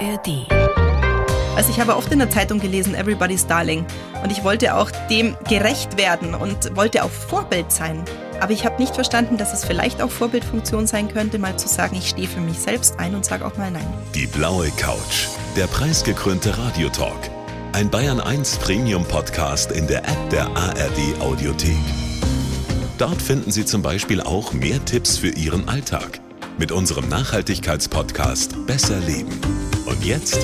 ARD. Also ich habe oft in der Zeitung gelesen, Everybody's Darling. Und ich wollte auch dem gerecht werden und wollte auch Vorbild sein. Aber ich habe nicht verstanden, dass es vielleicht auch Vorbildfunktion sein könnte, mal zu sagen, ich stehe für mich selbst ein und sage auch mal Nein. Die blaue Couch, der preisgekrönte Radiotalk. Ein Bayern 1 Premium Podcast in der App der ARD Audiothek. Dort finden Sie zum Beispiel auch mehr Tipps für Ihren Alltag mit unserem Nachhaltigkeitspodcast Besser Leben. Und jetzt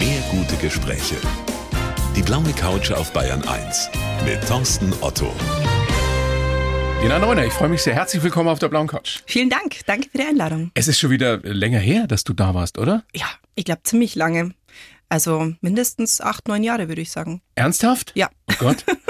mehr gute Gespräche. Die blaue Couch auf Bayern 1 mit Thorsten Otto. Jena Neuner, ich freue mich sehr. Herzlich willkommen auf der blauen Couch. Vielen Dank. Danke für die Einladung. Es ist schon wieder länger her, dass du da warst, oder? Ja, ich glaube ziemlich lange. Also mindestens acht, neun Jahre, würde ich sagen. Ernsthaft? Ja. Oh Gott.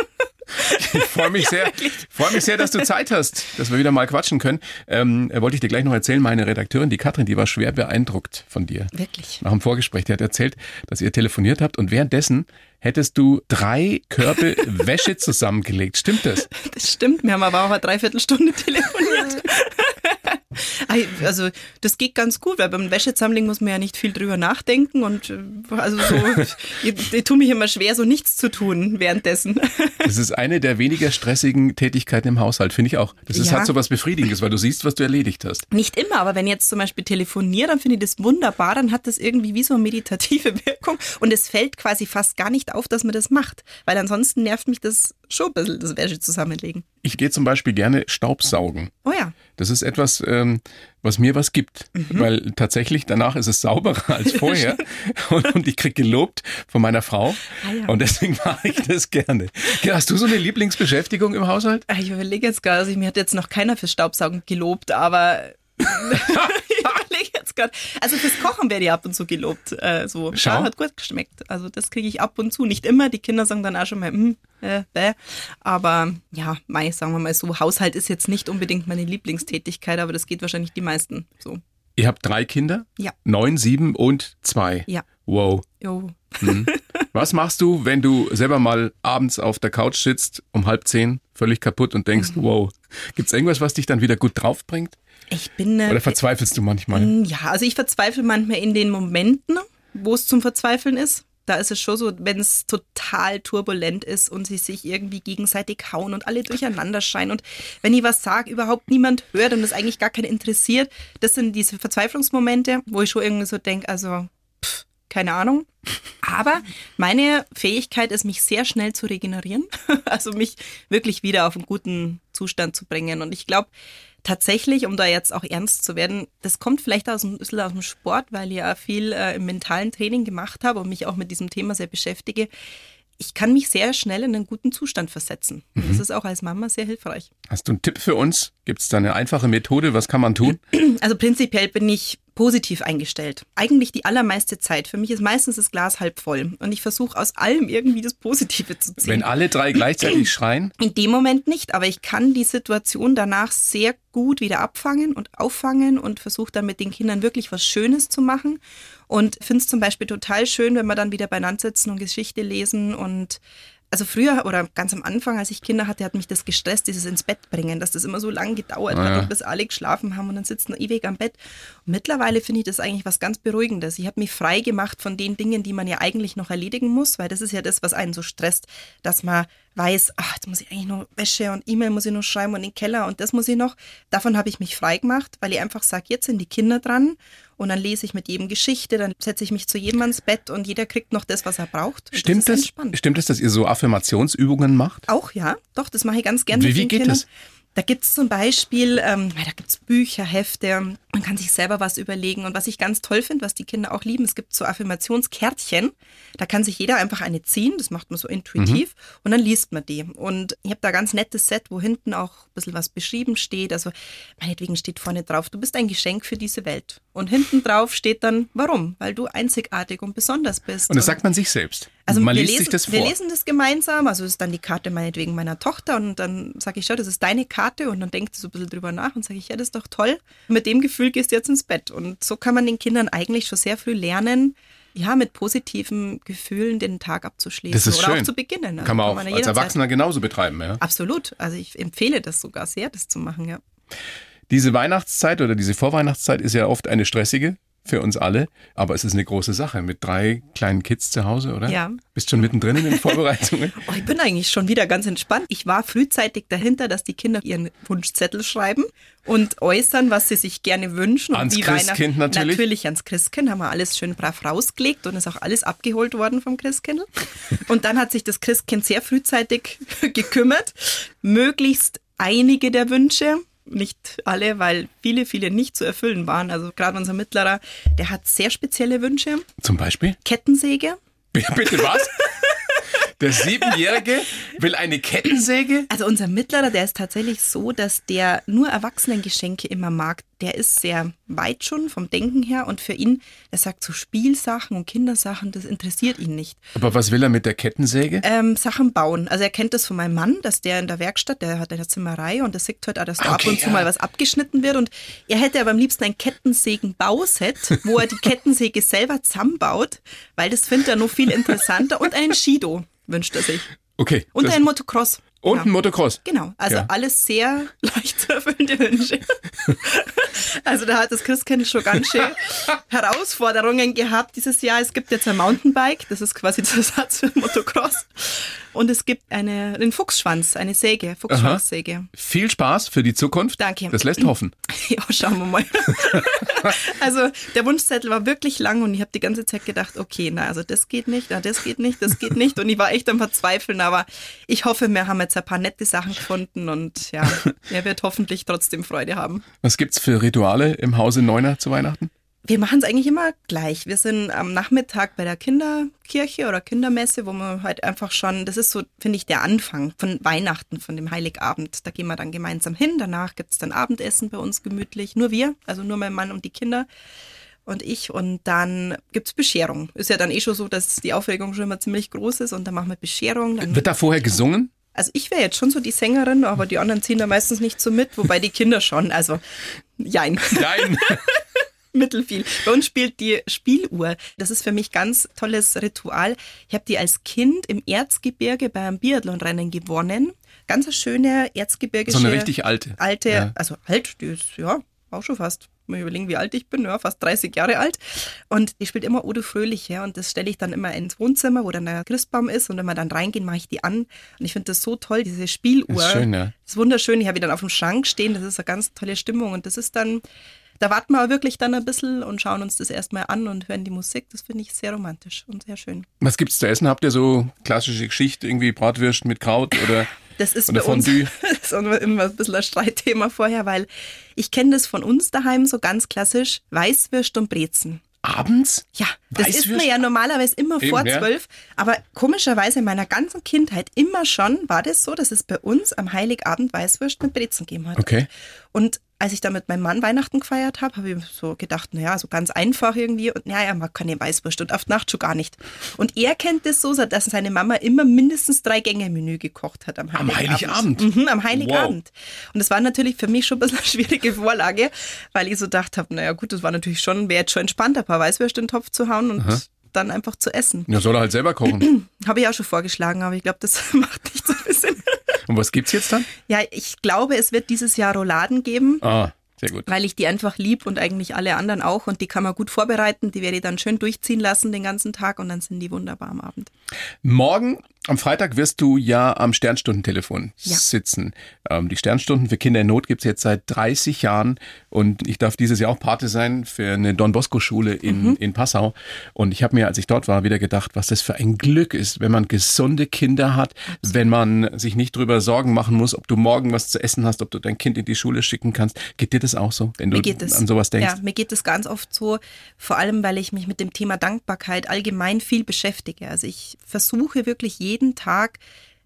Ich freue mich sehr, freue mich sehr, dass du Zeit hast, dass wir wieder mal quatschen können. Ähm, wollte ich dir gleich noch erzählen, meine Redakteurin, die Katrin, die war schwer beeindruckt von dir. Wirklich. Nach dem Vorgespräch, die hat erzählt, dass ihr telefoniert habt und währenddessen hättest du drei Körbe Wäsche zusammengelegt. Stimmt das? Das stimmt. Wir haben aber auch eine Dreiviertelstunde telefoniert. Also das geht ganz gut, weil beim Wäschezusammenlegen muss man ja nicht viel drüber nachdenken und äh, also so, ich, ich tue mich immer schwer, so nichts zu tun währenddessen. Das ist eine der weniger stressigen Tätigkeiten im Haushalt, finde ich auch. Das ist Ja. halt so was Befriedigendes, weil du siehst, was du erledigt hast. Nicht immer, aber wenn ich jetzt zum Beispiel telefoniere, dann finde ich das wunderbar, dann hat das irgendwie wie so eine meditative Wirkung und es fällt quasi fast gar nicht auf, dass man das macht, weil ansonsten nervt mich das schon ein bisschen, das Wäsche zusammenlegen. Ich gehe zum Beispiel gerne Staubsaugen. Oh ja, Das ist etwas, ähm, was mir was gibt, weil tatsächlich danach ist es sauberer als vorher und, und ich krieg gelobt von meiner Frau Ah ja. und deswegen mache ich das gerne. Hast du so eine Lieblingsbeschäftigung im Haushalt? Ah, ich überlege jetzt gerade, also mir hat jetzt noch keiner fürs Staubsaugen gelobt, aber überlege jetzt gerade. Also fürs Kochen werde ich ab und zu gelobt. Äh, so. Schau. Ja, hat gut geschmeckt. Also das kriege ich ab und zu. Nicht immer. Die Kinder sagen dann auch schon mal, hm, äh, bäh. Aber ja, mei, sagen wir mal so, Haushalt ist jetzt nicht unbedingt meine Lieblingstätigkeit, aber das geht wahrscheinlich die meisten so. Ihr habt drei Kinder? Ja. Neun, sieben und zwei. Ja. Wow. Jo. Was machst du, wenn du selber mal abends auf der Couch sitzt, um halb zehn, völlig kaputt und denkst, Mhm. wow, gibt's irgendwas, was dich dann wieder gut draufbringt? Ich bin äh, Oder verzweifelst du manchmal? Ja, also ich verzweifle manchmal in den Momenten, wo es zum Verzweifeln ist. Da ist es schon so, wenn es total turbulent ist und sie sich irgendwie gegenseitig hauen und alle durcheinander scheinen und wenn ich was sage, überhaupt niemand hört und es eigentlich gar keinen interessiert. Das sind diese Verzweiflungsmomente, wo ich schon irgendwie so denke, also keine Ahnung. Aber meine Fähigkeit ist, mich sehr schnell zu regenerieren, also mich wirklich wieder auf einen guten Zustand zu bringen. Und ich glaube, tatsächlich, um da jetzt auch ernst zu werden, das kommt vielleicht aus, ein bisschen aus dem Sport, weil ich ja viel äh, im mentalen Training gemacht habe und mich auch mit diesem Thema sehr beschäftige. Ich kann mich sehr schnell in einen guten Zustand versetzen. Und das ist auch als Mama sehr hilfreich. Hast du einen Tipp für uns? Gibt's da eine einfache Methode? Was kann man tun? Also prinzipiell bin ich positiv eingestellt. Eigentlich die allermeiste Zeit. Für mich ist meistens das Glas halb voll. Und ich versuche aus allem irgendwie das Positive zu ziehen. Wenn alle drei gleichzeitig schreien? In dem Moment nicht, aber ich kann die Situation danach sehr gut wieder abfangen und auffangen und versuche dann mit den Kindern wirklich was Schönes zu machen. Und finde es zum Beispiel total schön, wenn wir dann wieder beieinander sitzen und Geschichte lesen und also früher oder ganz am Anfang, als ich Kinder hatte, hat mich das gestresst, dieses ins Bett bringen, dass das immer so lange gedauert Ah, ja. hat bis alle geschlafen haben und dann sitzen ewig am Bett. Und mittlerweile finde ich das eigentlich was ganz Beruhigendes. Ich habe mich frei gemacht von den Dingen, die man ja eigentlich noch erledigen muss, weil das ist ja das, was einen so stresst, dass man weiß, ach, jetzt muss ich eigentlich noch Wäsche und E-Mail muss ich noch schreiben und den Keller und das muss ich noch. Davon habe ich mich frei gemacht, weil ich einfach sage, jetzt sind die Kinder dran und dann lese ich mit jedem Geschichte, dann setze ich mich zu jedem ans Bett und jeder kriegt noch das, was er braucht. Und Stimmt das? Stimmt es, dass ihr so Affirmationsübungen macht? Auch ja, doch, das mache ich ganz gerne Wie- mit wie den geht Kindern. das? Da gibt's zum Beispiel, ähm, da gibt's Bücher, Hefte, man kann sich selber was überlegen. Und was ich ganz toll finde, was die Kinder auch lieben, es gibt so Affirmationskärtchen. Da kann sich jeder einfach eine ziehen, das macht man so intuitiv und dann liest man die. Und ich habe da ganz nettes Set, wo hinten auch ein bisschen was beschrieben steht. Also meinetwegen steht vorne drauf, du bist ein Geschenk für diese Welt. Und hinten drauf steht dann, warum? Weil du einzigartig und besonders bist. Und das sagt man sich selbst. Also man wir liest lesen, sich das vor. wir lesen das gemeinsam, also ist dann die Karte meinetwegen meiner Tochter und dann sage ich, schau, das ist deine Karte und dann denkt sie so ein bisschen drüber nach und sage ich, ja, das ist doch toll. Mit dem Gefühl gehst du jetzt ins Bett und so kann man den Kindern eigentlich schon sehr früh lernen, ja, mit positiven Gefühlen den Tag abzuschließen das ist oder schön. auch zu beginnen. Also kann man auch ja als jederzeit- Erwachsener genauso betreiben. Ja? Absolut, also ich empfehle das sogar sehr, das zu machen, ja. Diese Weihnachtszeit oder diese Vorweihnachtszeit ist ja oft eine stressige für uns alle. Aber es ist eine große Sache mit drei kleinen Kids zu Hause, oder? Ja. Bist schon mittendrin in den Vorbereitungen? Oh, ich bin eigentlich schon wieder ganz entspannt. Ich war frühzeitig dahinter, dass die Kinder ihren Wunschzettel schreiben und äußern, was sie sich gerne wünschen. Ans und wie Christkind natürlich. Natürlich ans Christkind haben wir alles schön brav rausgelegt und ist auch alles abgeholt worden vom Christkind. Und dann hat sich das Christkind sehr frühzeitig gekümmert, möglichst einige der Wünsche, nicht alle, weil viele, viele nicht zu erfüllen waren. Also gerade unser Mittlerer, der hat sehr spezielle Wünsche. Zum Beispiel? Kettensäge. Bitte was? Der Siebenjährige will eine Kettensäge? Also unser Mittlerer, der ist tatsächlich so, dass der nur Erwachsenengeschenke immer mag. Der ist sehr weit schon vom Denken her und für ihn, er sagt so Spielsachen und Kindersachen, das interessiert ihn nicht. Aber was will er mit der Kettensäge? Ähm, Sachen bauen. Also er kennt das von meinem Mann, dass der in der Werkstatt, der hat eine Zimmerei und das sieht halt auch, dass da Okay, ab und zu ja. mal was abgeschnitten wird und er hätte aber am liebsten ein Kettensägen-Bauset, wo er die Kettensäge selber zusammenbaut, weil das findet er noch viel interessanter und einen Shido wünscht er sich. Okay. Und ein Motocross. und Ja. ein Motocross. Genau, also Ja. alles sehr leicht zu erfüllende Wünsche. also da hat das Christkind schon ganz schön Herausforderungen gehabt dieses Jahr. Es gibt jetzt ein Mountainbike, das ist quasi der Ersatz für Motocross. Und es gibt eine, einen Fuchsschwanz, eine Säge, Fuchsschwanzsäge. Viel Spaß für die Zukunft. Danke. Das lässt hoffen. Ja, schauen wir mal. also der Wunschzettel war wirklich lang und ich habe die ganze Zeit gedacht, okay, na also das geht nicht, na das geht nicht, das geht nicht und ich war echt am Verzweifeln, aber ich hoffe, wir haben jetzt ein paar nette Sachen gefunden und ja, er wird hoffentlich trotzdem Freude haben. Was gibt's für Rituale im Hause Neuner zu Weihnachten? Wir machen es eigentlich immer gleich. Wir sind am Nachmittag bei der Kinderkirche oder Kindermesse, wo man halt einfach schon, das ist so, finde ich, der Anfang von Weihnachten, von dem Heiligabend. Da gehen wir dann gemeinsam hin. Danach gibt es dann Abendessen bei uns gemütlich. Nur wir, also nur mein Mann und die Kinder und ich. Und dann gibt's Bescherung. Ist ja dann eh schon so, dass die Aufregung schon immer ziemlich groß ist. Und dann machen wir Bescherung. Dann Wird da vorher gesungen? also ich wäre jetzt schon so die Sängerin, aber die anderen ziehen da meistens nicht so mit, wobei die Kinder schon. Also, jein. Nein. Mittelfiel. Bei uns spielt die Spieluhr. Das ist für mich ganz tolles Ritual. Ich habe die als Kind im Erzgebirge beim Biathlonrennen gewonnen. Ganz eine schöne erzgebirgische. So eine richtig alte. Alte, Ja. also alt, die ist ja auch schon fast. Mal überlegen, wie alt ich bin, ja, fast 30 Jahre alt. Und die spielt immer Odo Fröhliche und das stelle ich dann immer ins Wohnzimmer, wo dann der Christbaum ist und wenn wir dann reingehen, mache ich die an. Und ich finde das so toll, diese Spieluhr. Ist schön, ja. Das ist wunderschön. Ich habe die dann auf dem Schrank stehen. Das ist eine ganz tolle Stimmung. Und das ist dann, da warten wir wirklich dann ein bisschen und schauen uns das erstmal an und hören die Musik. Das finde ich sehr romantisch und sehr schön. Was gibt's zu essen? Habt ihr so klassische Geschichte, irgendwie Bratwürst mit Kraut oder, Das ist oder bei uns Fondue? das ist immer ein bisschen ein Streitthema vorher, weil ich kenne das von uns daheim so ganz klassisch, Weißwürst und Brezen. Abends? Ja, das isst Weißwürst? man ja normalerweise immer Eben, vor ja. zwölf. Aber komischerweise in meiner ganzen Kindheit immer schon war das so, dass es bei uns am Heiligabend Weißwürst mit Brezen gegeben hat. Okay. Und als ich da mit meinem Mann Weihnachten gefeiert habe, habe ich so gedacht, naja, so ganz einfach irgendwie. Und naja, er mag keine Weißwurst und auf Nacht schon gar nicht. Und er kennt das so, dass seine Mama immer mindestens drei Gänge-Menü gekocht hat am Am Heiligabend. Heiligabend? Mhm, am Heiligabend. Und das war natürlich für mich schon ein bisschen eine schwierige Vorlage, weil ich so gedacht habe, naja gut, das war natürlich schon, wäre jetzt schon entspannt, ein paar Weißwürste in den Topf zu hauen und dann einfach zu essen. Ja, soll er halt selber kochen. Habe ich auch schon vorgeschlagen, aber ich glaube, das macht nicht so viel Sinn. Und was gibt's jetzt dann? Ja, ich glaube, es wird dieses Jahr Rouladen geben. Ah, sehr gut. weil ich die einfach lieb und eigentlich alle anderen auch und die kann man gut vorbereiten. Die werde ich dann schön durchziehen lassen den ganzen Tag und dann sind die wunderbar am Abend. Morgen, am Freitag, wirst du ja am Sternstundentelefon Ja. sitzen. Ähm, die Sternstunden für Kinder in Not gibt's jetzt seit 30 Jahren und ich darf dieses Jahr auch Pate sein für eine Don Bosco-Schule in, Mhm. in Passau. Und ich habe mir, als ich dort war, wieder gedacht, was das für ein Glück ist, wenn man gesunde Kinder hat, wenn man sich nicht drüber Sorgen machen muss, ob du morgen was zu essen hast, ob du dein Kind in die Schule schicken kannst. Geht dir das auch so, wenn du Mir geht es, an sowas denkst? Ja, mir geht es ganz oft so, vor allem weil ich mich mit dem Thema Dankbarkeit allgemein viel beschäftige. Also ich versuche wirklich jeden Tag,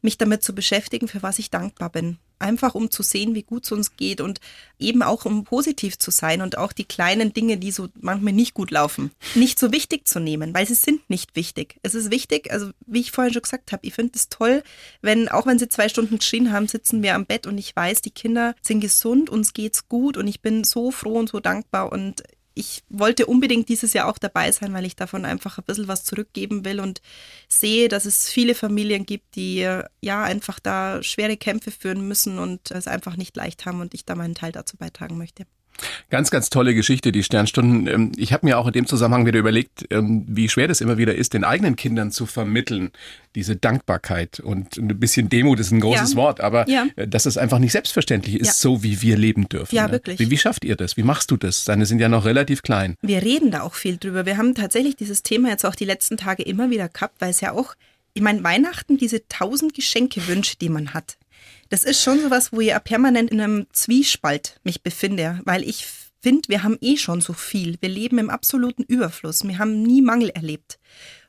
mich damit zu beschäftigen, für was ich dankbar bin. Einfach um zu sehen, wie gut es uns geht und eben auch um positiv zu sein und auch die kleinen Dinge, die so manchmal nicht gut laufen, nicht so wichtig zu nehmen, weil sie sind nicht wichtig. Es ist wichtig, also wie ich vorhin schon gesagt habe, ich finde es toll, wenn, auch wenn sie zwei Stunden geschrien haben, sitzen wir am Bett und ich weiß, die Kinder sind gesund, uns geht's gut und ich bin so froh und so dankbar und ich wollte unbedingt dieses Jahr auch dabei sein, weil ich davon einfach ein bisschen was zurückgeben will und sehe, dass es viele Familien gibt, die ja einfach da schwere Kämpfe führen müssen und es einfach nicht leicht haben und ich da meinen Teil dazu beitragen möchte. Ganz, ganz tolle Geschichte, die Sternstunden. Ähm, ich habe mir auch in dem Zusammenhang wieder überlegt, ähm, wie schwer das immer wieder ist, den eigenen Kindern zu vermitteln, diese Dankbarkeit. Und ein bisschen Demut ist ein großes Ja. Wort, aber Ja. äh, dass es einfach nicht selbstverständlich ist, Ja. so wie wir leben dürfen. Ja, ne? wirklich. Wie, wie schafft ihr das? Wie machst du das? Deine sind ja noch relativ klein. Wir reden da auch viel drüber. Wir haben tatsächlich dieses Thema jetzt auch die letzten Tage immer wieder gehabt, weil es ja auch, ich meine, Weihnachten, diese tausend Geschenkewünsche, die man hat, das ist schon sowas, wo ich ja permanent in einem Zwiespalt mich befinde, weil ich finde, wir haben eh schon so viel. Wir leben im absoluten Überfluss. Wir haben nie Mangel erlebt.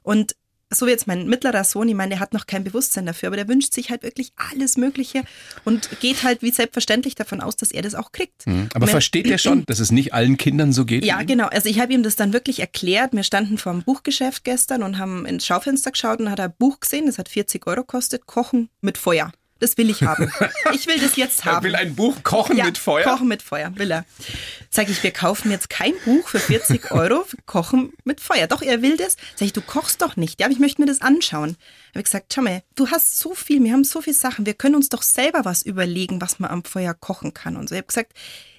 Und so wie jetzt mein mittlerer Sohn, ich meine, der hat noch kein Bewusstsein dafür, aber der wünscht sich halt wirklich alles Mögliche und geht halt wie selbstverständlich davon aus, dass er das auch kriegt. Aber Wenn- versteht ihr schon, dass es nicht allen Kindern so geht? Ja, genau. Also ich habe ihm das dann wirklich erklärt. Wir standen vor dem Buchgeschäft gestern und haben ins Schaufenster geschaut und hat ein Buch gesehen, das hat 40 Euro kostet, Kochen mit Feuer. Das will ich haben. Ich will das jetzt Er haben. will ein Buch kochen ja, mit Feuer. Kochen mit Feuer, will er. Sag ich, wir kaufen jetzt kein Buch für 40 Euro für Kochen mit Feuer. Doch, er will das. Sag ich, du kochst doch nicht. Ja, aber ich möchte mir das anschauen. Habe ich gesagt, schau mal, du hast so viel, wir haben so viele Sachen, wir können uns doch selber was überlegen, was man am Feuer kochen kann. Und so. Ich habe gesagt,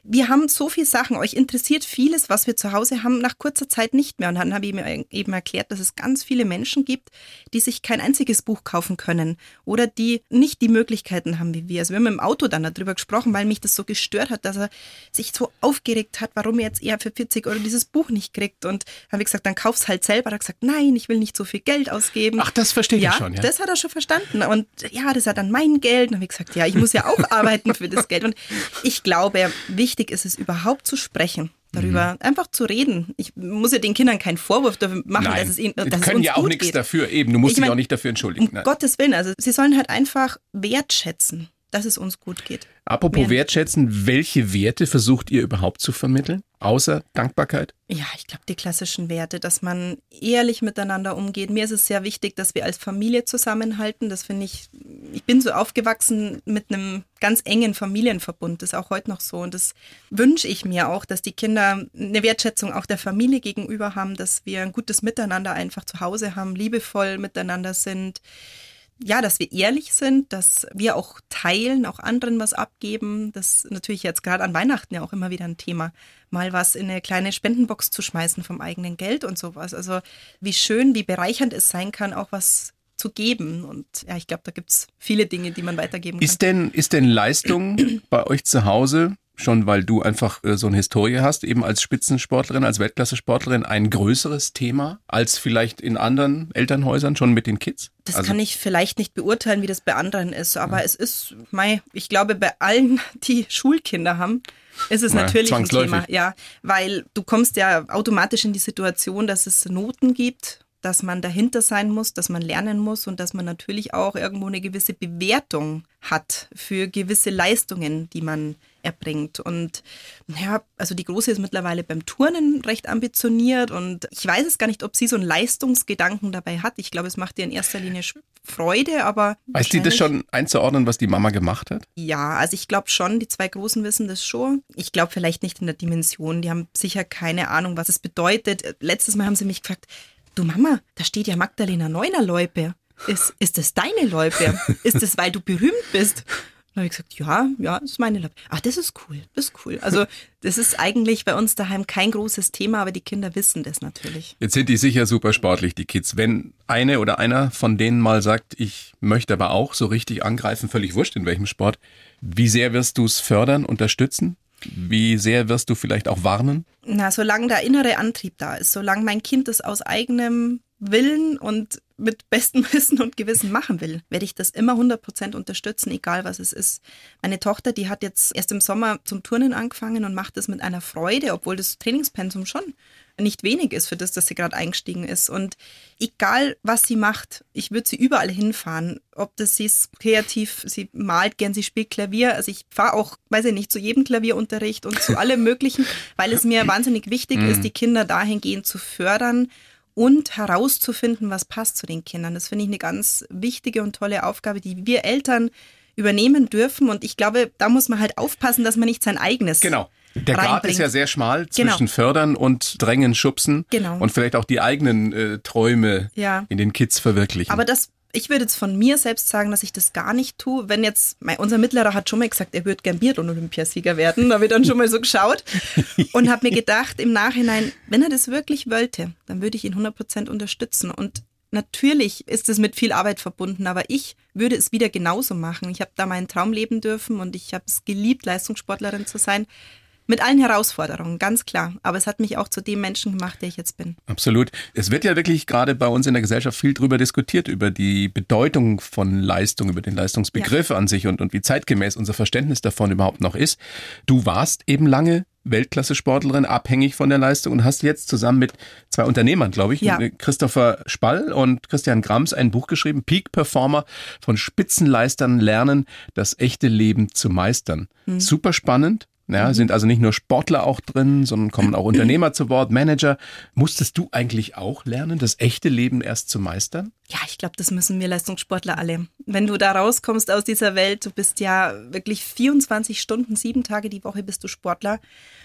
wir haben so viele Sachen, euch interessiert vieles, was wir zu Hause haben, nach kurzer Zeit nicht mehr. Und dann habe ich mir eben erklärt, dass es ganz viele Menschen gibt, die sich kein einziges Buch kaufen können oder die nicht die Möglichkeiten haben wie wir. Also wir haben im Auto dann darüber gesprochen, weil mich das so gestört hat, dass er sich so aufgeregt hat, warum er jetzt eher für 40 Euro dieses Buch nicht kriegt. Und habe ich gesagt, dann kauf's halt selber. Er hat gesagt, nein, ich will nicht so viel Geld ausgeben. Ach, das versteht ihr ja, schon, ja? Das hat er schon verstanden. Und ja, das ist ja dann mein Geld. Und dann habe ich gesagt, ja, ich muss ja auch arbeiten für das Geld. Und ich glaube, wichtig ist es überhaupt zu sprechen. Darüber einfach zu reden. Ich muss ja den Kindern keinen Vorwurf dafür machen, Nein, dass es ihnen, dass die es können uns ja auch nichts dafür. Eben, du musst Ich dich auch nicht dafür entschuldigen. Um Nein. Gottes Willen, also sie sollen halt einfach wertschätzen, dass es uns gut geht. Apropos Mehr- wertschätzen, welche Werte versucht ihr überhaupt zu vermitteln? Außer Dankbarkeit? Ja, ich glaube, die klassischen Werte, dass man ehrlich miteinander umgeht. Mir ist es sehr wichtig, dass wir als Familie zusammenhalten. Das finde ich, ich bin so aufgewachsen mit einem ganz engen Familienverbund. Das ist auch heute noch so. Und das wünsche ich mir auch, dass die Kinder eine Wertschätzung auch der Familie gegenüber haben, dass wir ein gutes Miteinander einfach zu Hause haben, liebevoll miteinander sind. Ja, dass wir ehrlich sind, dass wir auch teilen, auch anderen was abgeben. Das ist natürlich jetzt gerade an Weihnachten ja auch immer wieder ein Thema. Mal was in eine kleine Spendenbox zu schmeißen vom eigenen Geld und sowas. Also wie schön, wie bereichernd es sein kann, auch was zu geben. Und ja, ich glaube, da gibt's viele Dinge, die man weitergeben kann. Ist denn, ist denn Leistung bei euch zu Hause, schon weil du einfach äh, so eine Historie hast, eben als Spitzensportlerin, als Weltklasse-Sportlerin, ein größeres Thema als vielleicht in anderen Elternhäusern schon mit den Kids? Das Also- kann ich vielleicht nicht beurteilen, wie das bei anderen ist, aber es ist, mei, ich glaube, bei allen, die Schulkinder haben, ist es Ja, natürlich ein. Thema. Ja, weil du kommst ja automatisch in die Situation, dass es Noten gibt, dass man dahinter sein muss, dass man lernen muss und dass man natürlich auch irgendwo eine gewisse Bewertung hat für gewisse Leistungen, die man erbringt. Und ja, also die Große ist mittlerweile beim Turnen recht ambitioniert und ich weiß es gar nicht, ob sie so einen Leistungsgedanken dabei hat. Ich glaube, es macht ihr in erster Linie Freude, aber. Weiß die das schon einzuordnen, was die Mama gemacht hat? ja, also ich glaube schon, die zwei Großen wissen das schon. Ich glaube vielleicht nicht in der Dimension. Die haben sicher keine Ahnung, was es bedeutet. Letztes Mal haben sie mich gefragt, du Mama, da steht ja Magdalena Neuner Loipe. Ist, ist das deine Loipe? Ist das, weil du berühmt bist? Dann habe ich gesagt, ja, ja, das ist meine Loipe. Ach, das ist cool, das ist cool. Also das ist eigentlich bei uns daheim kein großes Thema, aber die Kinder wissen das natürlich. Jetzt sind die sicher super sportlich, die Kids. Wenn eine oder einer von denen mal sagt, ich möchte aber auch so richtig angreifen, völlig wurscht in welchem Sport, wie sehr wirst du es fördern, unterstützen? Wie sehr wirst du vielleicht auch warnen? Na, solange der innere Antrieb da ist, solange mein Kind das aus eigenem Willen und mit bestem Wissen und Gewissen machen will, werde ich das immer 100% unterstützen, egal was es ist. Meine Tochter, die hat jetzt erst im Sommer zum Turnen angefangen und macht das mit einer Freude, obwohl das Trainingspensum schon nicht wenig ist für das, dass sie gerade eingestiegen ist. Und egal, was sie macht, ich würde sie überall hinfahren. Ob das sie ist kreativ, sie malt gern, sie spielt Klavier. Also ich fahre auch, weiß ich nicht, zu jedem Klavierunterricht und zu allem Möglichen, weil es mir wahnsinnig wichtig ist, die Kinder dahingehend zu fördern und herauszufinden, was passt zu den Kindern. Das finde ich eine ganz wichtige und tolle Aufgabe, die wir Eltern übernehmen dürfen. Und ich glaube, da muss man halt aufpassen, dass man nicht sein eigenes Genau. Der Grad ist ja sehr schmal Genau. zwischen fördern und drängen, schubsen Genau. und vielleicht auch die eigenen äh, Träume Ja. in den Kids verwirklichen. Aber das ich würde jetzt von mir selbst sagen, dass ich das gar nicht tue. Wenn jetzt, mein, unser Mittlerer hat schon mal gesagt, er würde gern Biathlon-Olympiasieger werden. Da habe ich dann schon mal so geschaut und habe mir gedacht im Nachhinein, wenn er das wirklich wollte, dann würde ich ihn 100% unterstützen. Und natürlich ist es mit viel Arbeit verbunden, aber ich würde es wieder genauso machen. Ich habe da meinen Traum leben dürfen und ich habe es geliebt, Leistungssportlerin zu sein. Mit allen Herausforderungen, ganz klar. Aber es hat mich auch zu dem Menschen gemacht, der ich jetzt bin. Absolut. Es wird ja wirklich gerade bei uns in der Gesellschaft viel drüber diskutiert, über die Bedeutung von Leistung, über den Leistungsbegriff ja. an sich und, und wie zeitgemäß unser Verständnis davon überhaupt noch ist. Du warst eben lange Weltklasse-Sportlerin, abhängig von der Leistung und hast jetzt zusammen mit zwei Unternehmern, glaube ich, ja. Christopher Spall und Christian Grams ein Buch geschrieben, Peak Performer von Spitzenleistern lernen, das echte Leben zu meistern. Mhm. Super spannend. Ja, mhm. sind also nicht nur Sportler auch drin, sondern kommen auch Unternehmer zu Wort, Manager. Musstest du eigentlich auch lernen, das echte Leben erst zu meistern? Ja, ich glaube, das müssen wir Leistungssportler alle. Wenn du da rauskommst aus dieser Welt, du bist ja wirklich 24 Stunden, sieben Tage die Woche bist du Sportler.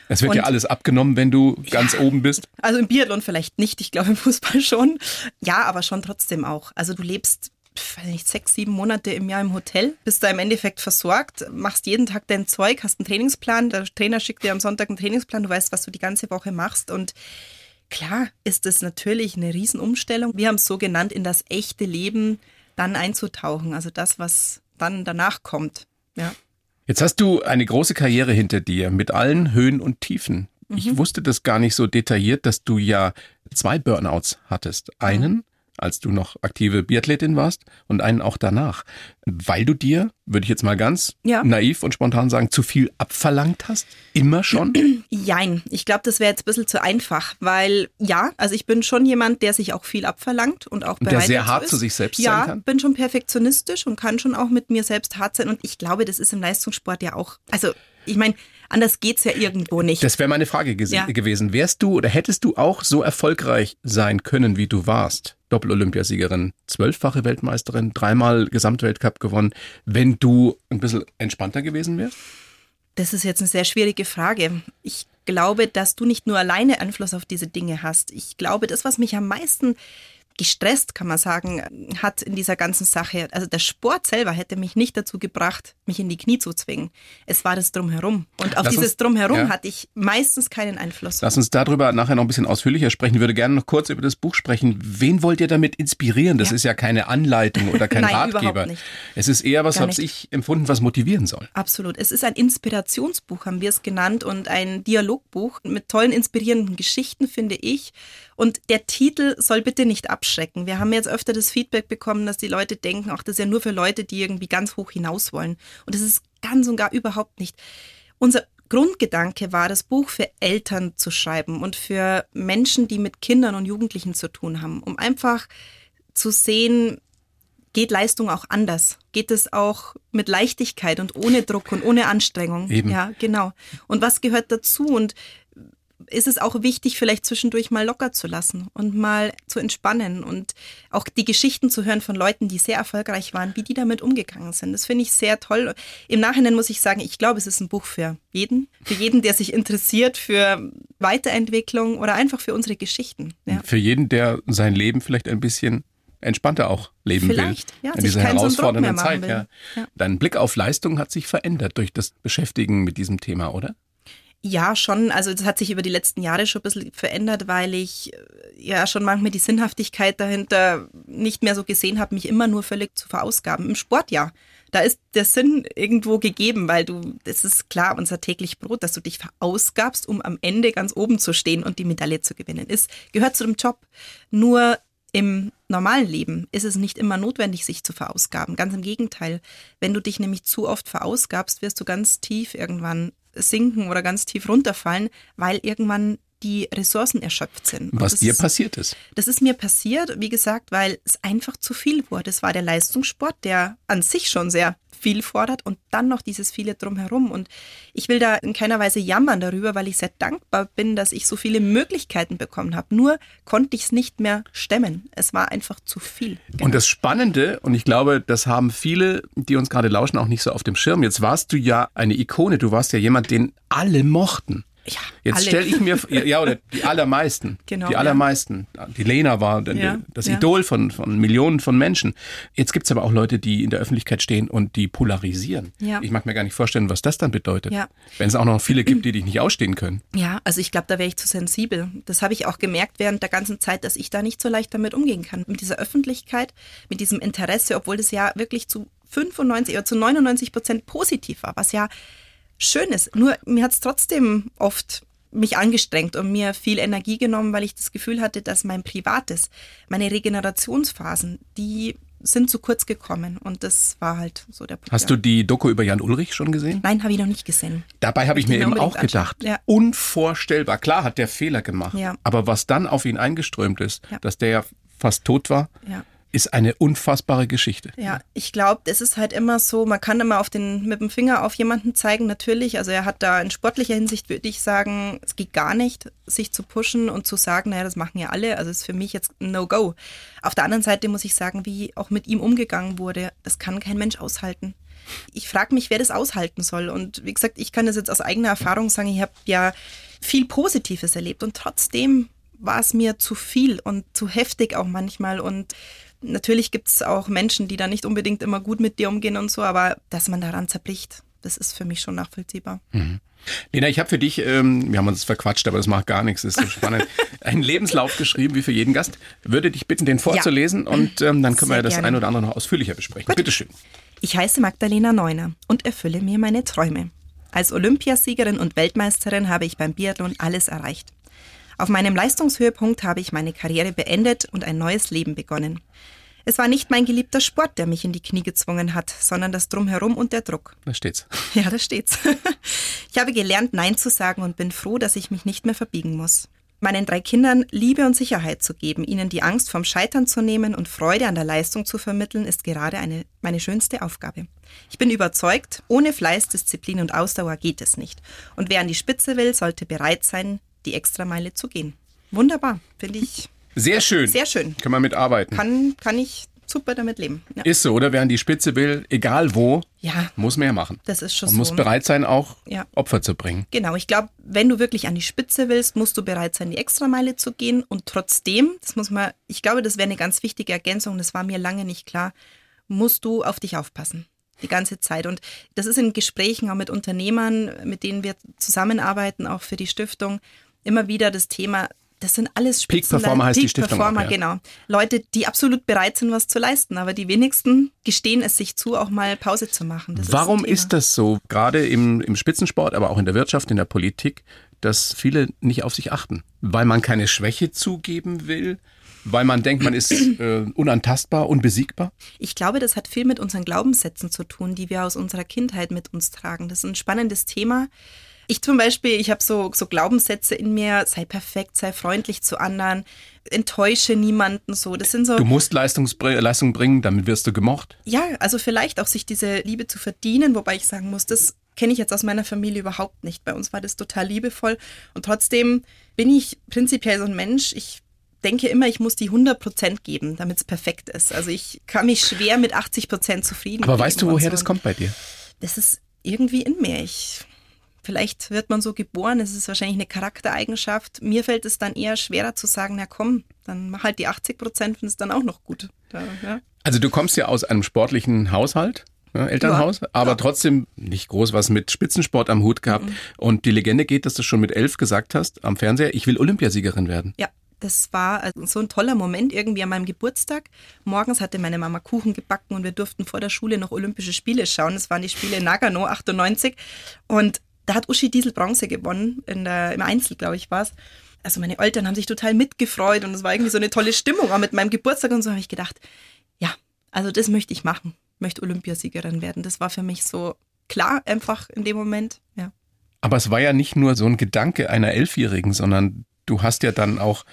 Es wird Und, ja alles abgenommen, wenn du ganz ja, oben bist. Also im Biathlon vielleicht nicht, ich glaube im Fußball schon. Ja, aber schon trotzdem auch. Also du lebst weiß nicht, sechs, sieben Monate im Jahr im Hotel, bist da im Endeffekt versorgt, machst jeden Tag dein Zeug, hast einen Trainingsplan, der Trainer schickt dir am Sonntag einen Trainingsplan, du weißt, was du die ganze Woche machst und klar ist es natürlich eine Riesenumstellung. Wir haben es so genannt, in das echte Leben dann einzutauchen, also das, was dann danach kommt. Ja. Jetzt hast du eine große Karriere hinter dir mit allen Höhen und Tiefen. Mhm. Ich wusste das gar nicht so detailliert, dass du ja zwei Burnouts hattest. Einen mhm als du noch aktive Biathletin warst und einen auch danach, weil du dir, würde ich jetzt mal ganz ja. naiv und spontan sagen, zu viel abverlangt hast? Immer schon? Jein. Ich glaube, das wäre jetzt ein bisschen zu einfach, weil ja, also ich bin schon jemand, der sich auch viel abverlangt und auch bereit Der sehr hart ist. zu sich selbst ja, sein kann? Ja, bin schon perfektionistisch und kann schon auch mit mir selbst hart sein und ich glaube, das ist im Leistungssport ja auch, also ich meine, anders geht's ja irgendwo nicht. Das wäre meine Frage ja. gewesen. Wärst du oder hättest du auch so erfolgreich sein können, wie du warst? Doppel-Olympiasiegerin, zwölffache Weltmeisterin, dreimal Gesamtweltcup gewonnen, wenn du ein bisschen entspannter gewesen wärst? Das ist jetzt eine sehr schwierige Frage. Ich glaube, dass du nicht nur alleine Einfluss auf diese Dinge hast. Ich glaube, das, was mich am meisten gestresst, kann man sagen, hat in dieser ganzen Sache. Also der Sport selber hätte mich nicht dazu gebracht, mich in die Knie zu zwingen. Es war das Drumherum. Und auf Lass dieses uns, Drumherum ja. hatte ich meistens keinen Einfluss. Lass uns darüber nachher noch ein bisschen ausführlicher sprechen. Ich würde gerne noch kurz über das Buch sprechen. Wen wollt ihr damit inspirieren? Das ja. ist ja keine Anleitung oder kein Nein, Ratgeber. Überhaupt nicht. Es ist eher was, was ich empfunden, was motivieren soll. Absolut. Es ist ein Inspirationsbuch, haben wir es genannt, und ein Dialogbuch mit tollen, inspirierenden Geschichten, finde ich. Und der Titel soll bitte nicht abschrecken. Wir haben jetzt öfter das Feedback bekommen, dass die Leute denken, ach, das ist ja nur für Leute, die irgendwie ganz hoch hinaus wollen. Und das ist ganz und gar überhaupt nicht. Unser Grundgedanke war, das Buch für Eltern zu schreiben und für Menschen, die mit Kindern und Jugendlichen zu tun haben, um einfach zu sehen, geht Leistung auch anders? Geht es auch mit Leichtigkeit und ohne Druck und ohne Anstrengung? Eben. Ja, genau. Und was gehört dazu? Und ist es auch wichtig, vielleicht zwischendurch mal locker zu lassen und mal zu entspannen und auch die Geschichten zu hören von Leuten, die sehr erfolgreich waren, wie die damit umgegangen sind. Das finde ich sehr toll. Im Nachhinein muss ich sagen, ich glaube, es ist ein Buch für jeden, für jeden, der sich interessiert für Weiterentwicklung oder einfach für unsere Geschichten. Ja. Für jeden, der sein Leben vielleicht ein bisschen entspannter auch leben Vielleicht, will. Ja, in dieser herausfordernden Zeit. Ja. ja. Dein Blick auf Leistung hat sich verändert durch das Beschäftigen mit diesem Thema, oder? Ja, schon. Also das hat sich über die letzten Jahre schon ein bisschen verändert, weil ich äh, ja schon manchmal die Sinnhaftigkeit dahinter nicht mehr so gesehen habe, mich immer nur völlig zu verausgaben. Im Sport ja. Da ist der Sinn irgendwo gegeben, weil du, das ist klar, unser täglich Brot, dass du dich verausgabst, um am Ende ganz oben zu stehen und die Medaille zu gewinnen. Ist, gehört zu dem Job. Nur im normalen Leben ist es nicht immer notwendig, sich zu verausgaben. Ganz im Gegenteil. Wenn du dich nämlich zu oft verausgabst, wirst du ganz tief irgendwann sinken oder ganz tief runterfallen, weil irgendwann die Ressourcen erschöpft sind. Was dir ist, passiert ist? Das ist mir passiert, wie gesagt, weil es einfach zu viel wurde. Es war der Leistungssport, der an sich schon sehr viel fordert und dann noch dieses viele drumherum. Und ich will da in keiner Weise jammern darüber, weil ich sehr dankbar bin, dass ich so viele Möglichkeiten bekommen habe. Nur konnte ich es nicht mehr stemmen. Es war einfach zu viel. Genau. Und das Spannende, und ich glaube, das haben viele, die uns gerade lauschen, auch nicht so auf dem Schirm. Jetzt warst du ja eine Ikone. Du warst ja jemand, den alle mochten. Ja, Jetzt stelle ich mir, ja, ja, oder die allermeisten, Genau, die ja. allermeisten. Die Lena war Ja, das ja. Idol von, von Millionen von Menschen. Jetzt gibt's aber auch Leute, die in der Öffentlichkeit stehen und die polarisieren. Ja. Ich mag mir gar nicht vorstellen, was das dann bedeutet. Ja. Wenn es auch noch viele gibt, die dich nicht ausstehen können. Ja, also ich glaube, da wäre ich zu sensibel. Das habe ich auch gemerkt während der ganzen Zeit, dass ich da nicht so leicht damit umgehen kann. Mit dieser Öffentlichkeit, mit diesem Interesse, obwohl das ja wirklich zu 95 oder zu 99 Prozent positiv war, was ja schön ist. Nur mir hat es trotzdem oft mich angestrengt und mir viel Energie genommen, weil ich das Gefühl hatte, dass mein Privates, meine Regenerationsphasen, die sind zu kurz gekommen. Und das war halt so der Punkt. Hast du die Doku über Jan Ulrich schon gesehen? Nein, habe ich noch nicht gesehen. Dabei habe ich Möchte mir ich eben auch gedacht, Ja. unvorstellbar. Klar hat der Fehler gemacht, Ja. aber was dann auf ihn eingeströmt ist, Ja. dass der ja fast tot war, Ja. Ist eine unfassbare Geschichte. Ja, ich glaube, es ist halt immer so, man kann immer auf den, mit dem Finger auf jemanden zeigen, natürlich. Also er hat da in sportlicher Hinsicht, würde ich sagen, es geht gar nicht, sich zu pushen und zu sagen, naja, das machen ja alle. Also ist für mich jetzt No-Go. Auf der anderen Seite muss ich sagen, wie auch mit ihm umgegangen wurde, das kann kein Mensch aushalten. Ich frage mich, wer das aushalten soll. Und wie gesagt, ich kann das jetzt aus eigener Erfahrung sagen, ich habe ja viel Positives erlebt und trotzdem war es mir zu viel und zu heftig auch manchmal. Und natürlich gibt es auch Menschen, die da nicht unbedingt immer gut mit dir umgehen und so, aber dass man daran zerbricht, das ist für mich schon nachvollziehbar. Lena, ich habe für dich, ähm, wir haben uns verquatscht, aber das macht gar nichts, das ist so spannend, einen Lebenslauf geschrieben, wie für jeden Gast. Würde dich bitten, den vorzulesen und ähm, dann können wir Sehr ja das gerne. ein oder andere noch ausführlicher besprechen. Bitte schön. Ich heiße Magdalena Neuner und erfülle mir meine Träume. Als Olympiasiegerin und Weltmeisterin habe ich beim Biathlon alles erreicht. Auf meinem Leistungshöhepunkt habe ich meine Karriere beendet und ein neues Leben begonnen. Es war nicht mein geliebter Sport, der mich in die Knie gezwungen hat, sondern das Drumherum und der Druck. Da steht's. Ja, da steht's. Ich habe gelernt, Nein zu sagen und bin froh, dass ich mich nicht mehr verbiegen muss. Meinen drei Kindern Liebe und Sicherheit zu geben, ihnen die Angst vom Scheitern zu nehmen und Freude an der Leistung zu vermitteln, ist gerade eine, meine schönste Aufgabe. Ich bin überzeugt, ohne Fleiß, Disziplin und Ausdauer geht es nicht. Und wer an die Spitze will, sollte bereit sein, die Extrameile zu gehen. Wunderbar, finde ich Sehr schön. sehr schön. Können wir mitarbeiten. Kann, kann ich super damit leben. Ja, Ist so, oder? Wer an die Spitze will, egal wo, ja muss mehr machen. das ist schon Und so. muss bereit sein, auch Ja. Opfer zu bringen. Genau, ich glaube, wenn du wirklich an die Spitze willst, musst du bereit sein, die Extrameile zu gehen. Und trotzdem, das muss man, ich glaube, das wäre eine ganz wichtige Ergänzung, das war mir lange nicht klar, musst du auf dich aufpassen. Die ganze Zeit. Und das ist in Gesprächen auch mit Unternehmern, mit denen wir zusammenarbeiten, auch für die Stiftung, immer wieder das Thema, das sind alles Peak Spitzenle- Performer heißt die Peak Stiftung Performer, auch, ja. genau. Leute, die absolut bereit sind, was zu leisten. Aber die wenigsten gestehen es sich zu, auch mal Pause zu machen. Das Warum ist, Thema. das so, gerade im, im Spitzensport, aber auch in der Wirtschaft, in der Politik, dass viele nicht auf sich achten? Weil man keine Schwäche zugeben will? Weil man denkt, man ist äh, unantastbar, unbesiegbar? Ich glaube, das hat viel mit unseren Glaubenssätzen zu tun, die wir aus unserer Kindheit mit uns tragen. Das ist ein spannendes Thema. Ich zum Beispiel, ich habe so, so Glaubenssätze in mir, sei perfekt, sei freundlich zu anderen, enttäusche niemanden so. Das sind so. Du musst Leistungsbr Leistung bringen, damit wirst du gemocht. Ja, also vielleicht auch sich diese Liebe zu verdienen, wobei ich sagen muss, das kenne ich jetzt aus meiner Familie überhaupt nicht. Bei uns war das total liebevoll und trotzdem bin ich prinzipiell so ein Mensch, ich denke immer, ich muss die 100 Prozent geben, damit es perfekt ist. Also ich kann mich schwer mit 80 Prozent zufrieden Aber weißt du, woher so. das kommt bei dir? Das ist irgendwie in mir. Ich, vielleicht wird man so geboren, es ist wahrscheinlich eine Charaktereigenschaft. Mir fällt es dann eher schwerer zu sagen, na komm, dann mach halt die 80 Prozent, findest dann auch noch gut. Da, ja. Also du kommst ja aus einem sportlichen Haushalt. Ne, Elternhaus, Ja, aber ja. trotzdem nicht groß was mit Spitzensport am Hut gehabt. Und die Legende geht, dass du schon mit elf gesagt hast am Fernseher, ich will Olympiasiegerin werden. Ja, das war also so ein toller Moment irgendwie an meinem Geburtstag. Morgens hatte meine Mama Kuchen gebacken und wir durften vor der Schule noch Olympische Spiele schauen. Das waren die Spiele in Nagano 98 und da hat Uschi Diesel Bronze gewonnen, der, im Einzel, glaube ich, war es. Also meine Eltern haben sich total mitgefreut und es war irgendwie so eine tolle Stimmung. Auch mit meinem Geburtstag und so habe ich gedacht, ja, also das möchte ich machen. Möchte Olympiasiegerin werden. Das war für mich so klar einfach in dem Moment. Ja. Aber es war ja nicht nur so ein Gedanke einer Elfjährigen, sondern du hast ja dann auch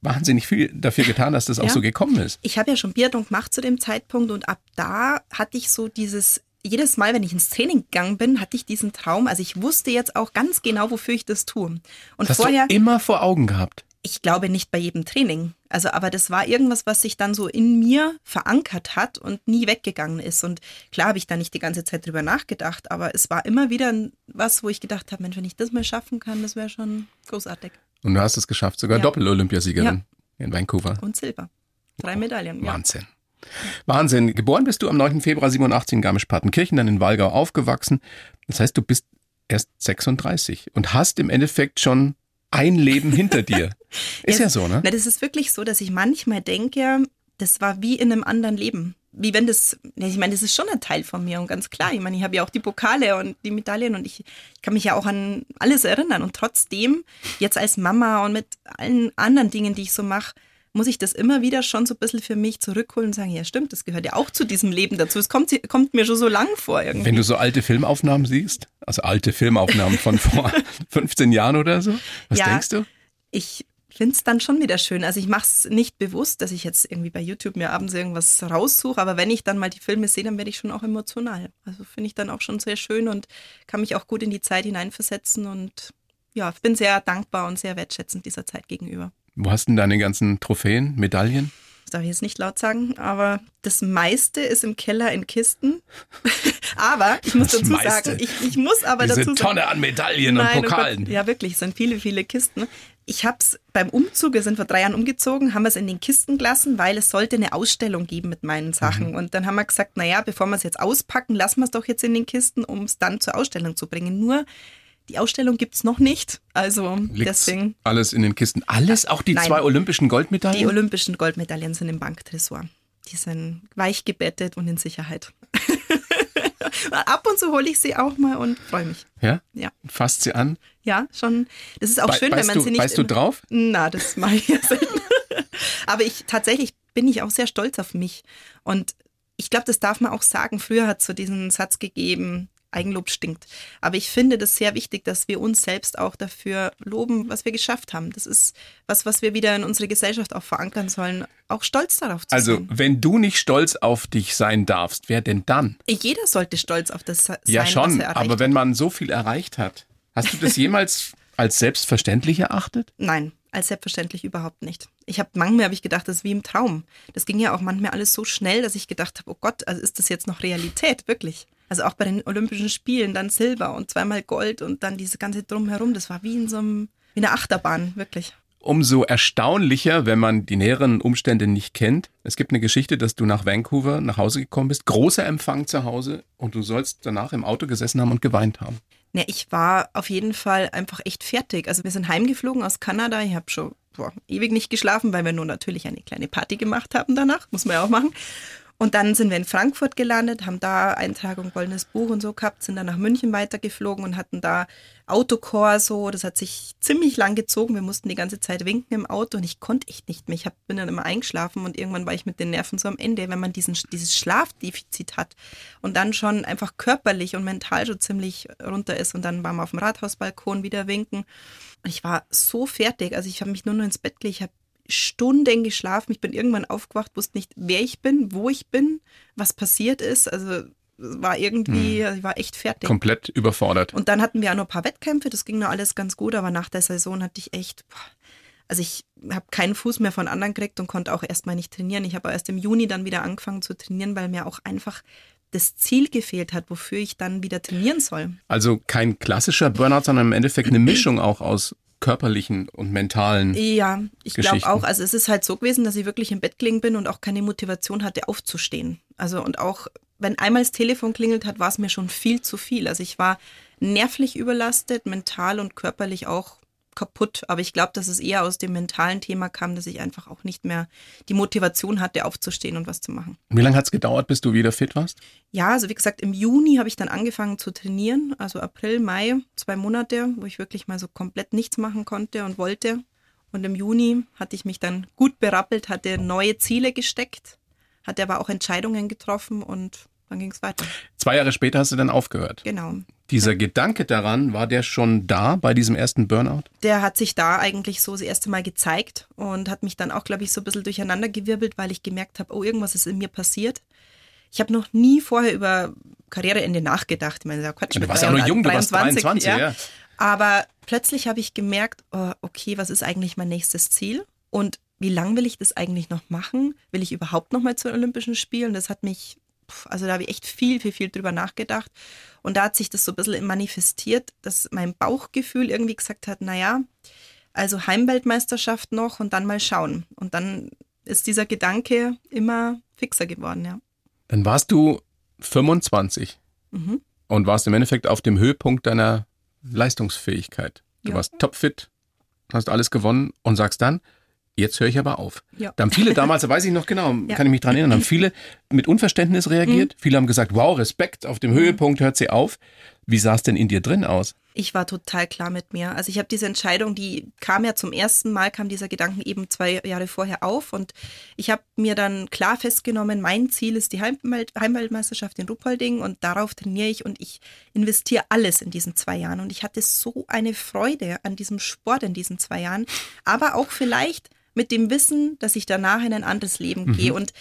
wahnsinnig viel dafür getan, dass das auch Ja. so gekommen ist. Ich habe ja schon Biathlon gemacht zu dem Zeitpunkt und ab da hatte ich so dieses, jedes Mal, wenn ich ins Training gegangen bin, hatte ich diesen Traum. Also ich wusste jetzt auch ganz genau, wofür ich das tue. Und Das hast vorher, du immer vor Augen gehabt. Ich glaube nicht bei jedem Training. Also, aber das war irgendwas, was sich dann so in mir verankert hat und nie weggegangen ist. Und klar habe ich da nicht die ganze Zeit drüber nachgedacht, aber es war immer wieder was, wo ich gedacht habe, Mensch, wenn ich das mal schaffen kann, das wäre schon großartig. Und du hast es geschafft, sogar Ja. Doppel-Olympiasiegerin in Vancouver. Und Silber. Drei Medaillen. Ja. Wahnsinn. Wahnsinn. Geboren bist du am 9. Februar 87 in Garmisch-Partenkirchen, dann in Walgau aufgewachsen. Das heißt, du bist erst 36 und hast im Endeffekt schon ein Leben hinter dir. Ist ja, so, ne? Na, das ist wirklich so, dass ich manchmal denke, das war wie in einem anderen Leben. Wie wenn das, ja, ich meine, das ist schon ein Teil von mir und ganz klar. Ich meine, ich habe ja auch die Pokale und die Medaillen und ich, ich kann mich ja auch an alles erinnern. Und trotzdem, jetzt als Mama und mit allen anderen Dingen, die ich so mache, muss ich das immer wieder schon so ein bisschen für mich zurückholen und sagen, ja stimmt, das gehört ja auch zu diesem Leben dazu. Es kommt, kommt mir schon so lang vor irgendwie. Wenn du so alte Filmaufnahmen siehst, also alte Filmaufnahmen von vor 15 Jahren oder so, was Ja. denkst du? ich finde es dann schon wieder schön. Also ich mache es nicht bewusst, dass ich jetzt irgendwie bei YouTube mir abends irgendwas raussuche, aber wenn ich dann mal die Filme sehe, dann werde ich schon auch emotional. Also finde ich dann auch schon sehr schön und kann mich auch gut in die Zeit hineinversetzen und ja, bin sehr dankbar und sehr wertschätzend dieser Zeit gegenüber. Wo hast denn deine ganzen Trophäen, Medaillen? Das darf ich jetzt nicht laut sagen, aber das meiste ist im Keller in Kisten. aber ich muss Das dazu meiste. sagen, ich, ich muss aber Diese dazu sagen, Tonne an Medaillen Nein, und oh Pokalen. Gott, ja, wirklich, es sind viele, viele Kisten. Ich habe es beim Umzug, wir sind vor drei Jahren umgezogen, haben wir es in den Kisten gelassen, weil es sollte eine Ausstellung geben mit meinen Sachen. Mhm. Und dann haben wir gesagt, naja, bevor wir es jetzt auspacken, lassen wir es doch jetzt in den Kisten, um es dann zur Ausstellung zu bringen. Nur die Ausstellung gibt es noch nicht. Also Liegt's deswegen, alles in den Kisten. Alles, auch die Nein. zwei olympischen die Goldmedaillen? olympischen Goldmedaillen sind im Banktresor. Die sind weich gebettet und in Sicherheit. Ab und zu hole ich sie auch mal und freue mich. ja? Ja. Fasst sie an? Ja, schon. Das ist auch Bei- schön, wenn man du, sie nicht. beißt du drauf? Na, das mache ich ja selten. Aber ich tatsächlich bin ich auch sehr stolz auf mich. Und ich glaube, das darf man auch sagen. Früher hat es so diesen Satz gegeben, Eigenlob stinkt. Aber ich finde das sehr wichtig, dass wir uns selbst auch dafür loben, was wir geschafft haben. Das ist was, was wir wieder in unsere Gesellschaft auch verankern sollen, auch stolz darauf zu Also, sein. wenn du nicht stolz auf dich sein darfst, wer denn dann? Jeder sollte stolz auf das sein, ja, was schon, er erreicht aber wenn man so viel erreicht hat, hast du das jemals als selbstverständlich erachtet? Nein, als selbstverständlich überhaupt nicht. Ich habe manchmal habe ich gedacht, das ist wie im Traum. Das ging ja auch manchmal alles so schnell, dass ich gedacht habe, oh Gott, also ist das jetzt noch Realität, wirklich? Also auch bei den Olympischen Spielen dann Silber und zweimal Gold und dann diese ganze drumherum, das war wie in so einem wie eine Achterbahn, wirklich. Umso erstaunlicher, wenn man die näheren Umstände nicht kennt. Es gibt eine Geschichte, dass du nach Vancouver nach Hause gekommen bist, großer Empfang zu Hause und du sollst danach im Auto gesessen haben und geweint haben. Ne, ich war auf jeden Fall einfach echt fertig. Also wir sind heimgeflogen aus Kanada. Ich habe schon boah, ewig nicht geschlafen, weil wir nur natürlich eine kleine Party gemacht haben danach. Muss man ja auch machen. Und dann sind wir in Frankfurt gelandet, haben da Eintragung Goldenes Buch und so gehabt, sind dann nach München weitergeflogen und hatten da Autokorso. Das hat sich ziemlich lang gezogen. Wir mussten die ganze Zeit winken im Auto und ich konnte echt nicht mehr. Ich hab, bin dann immer eingeschlafen und irgendwann war ich mit den Nerven so am Ende, wenn man diesen, dieses Schlafdefizit hat und dann schon einfach körperlich und mental schon ziemlich runter ist. Und dann waren wir auf dem Rathausbalkon wieder winken. Und ich war so fertig. Also ich habe mich nur noch ins Bett gelegt. Ich habe Stunden geschlafen. Ich bin irgendwann aufgewacht, wusste nicht, wer ich bin, wo ich bin, was passiert ist. Also war irgendwie, ich war echt fertig. Komplett überfordert. Und dann hatten wir auch noch ein paar Wettkämpfe, das ging noch alles ganz gut, aber nach der Saison hatte ich echt, boah, also ich habe keinen Fuß mehr von anderen gekriegt und konnte auch erstmal nicht trainieren. Ich habe erst im Juni dann wieder angefangen zu trainieren, weil mir auch einfach das Ziel gefehlt hat, wofür ich dann wieder trainieren soll. Also kein klassischer Burnout, sondern im Endeffekt eine Mischung auch aus körperlichen und mentalen. Ja, ich glaube auch. Also es ist halt so gewesen, dass ich wirklich im Bett gelegen bin und auch keine Motivation hatte, aufzustehen. Also und auch, wenn einmal das Telefon klingelt hat, war es mir schon viel zu viel. Also ich war nervlich überlastet, mental und körperlich auch kaputt. Aber ich glaube, dass es eher aus dem mentalen Thema kam, dass ich einfach auch nicht mehr die Motivation hatte, aufzustehen und was zu machen. Wie lange hat es gedauert, bis du wieder fit warst? Ja, also wie gesagt, im Juni habe ich dann angefangen zu trainieren, also April, Mai, zwei Monate, wo ich wirklich mal so komplett nichts machen konnte und wollte. Und im Juni hatte ich mich dann gut berappelt, hatte neue Ziele gesteckt, hatte aber auch Entscheidungen getroffen und dann ging es weiter. Zwei Jahre später hast du dann aufgehört. Genau. Dieser Gedanke daran, war der schon da bei diesem ersten Burnout? Der hat sich da eigentlich so das erste Mal gezeigt und hat mich dann auch, glaube ich, so ein bisschen durcheinandergewirbelt, weil ich gemerkt habe, oh, irgendwas ist in mir passiert. Ich habe noch nie vorher über Karriereende nachgedacht. Ich meine, ja, Quatsch, Du warst ja auch noch jung, du warst 23, 23, ja. Aber plötzlich habe ich gemerkt, oh, okay, was ist eigentlich mein nächstes Ziel? Und wie lange will ich das eigentlich noch machen? Will ich überhaupt noch mal zu den Olympischen Spielen? Das hat mich, also da habe ich echt viel, viel, viel drüber nachgedacht. Und da hat sich das so ein bisschen manifestiert, dass mein Bauchgefühl irgendwie gesagt hat, naja, also Heimweltmeisterschaft noch und dann mal schauen. Und dann ist dieser Gedanke immer fixer geworden, ja. Dann warst du 25 mhm. und warst im Endeffekt auf dem Höhepunkt deiner Leistungsfähigkeit. Du ja. warst topfit, hast alles gewonnen und sagst dann, Jetzt höre ich aber auf. Ja. Da haben viele damals, da weiß ich noch genau, ja. kann ich mich dran erinnern, haben viele mit Unverständnis reagiert. Mhm. Viele haben gesagt, wow, Respekt, auf dem Höhepunkt hört sie auf. Wie sah es denn in dir drin aus? Ich war total klar mit mir. Also ich habe diese Entscheidung, die kam ja zum ersten Mal, kam dieser Gedanken eben zwei Jahre vorher auf und ich habe mir dann klar festgenommen, mein Ziel ist die Heimweltmeisterschaft in Ruppolding und darauf trainiere ich und ich investiere alles in diesen zwei Jahren und ich hatte so eine Freude an diesem Sport in diesen zwei Jahren, aber auch vielleicht mit dem Wissen, dass ich danach in ein anderes Leben mhm. gehe. Und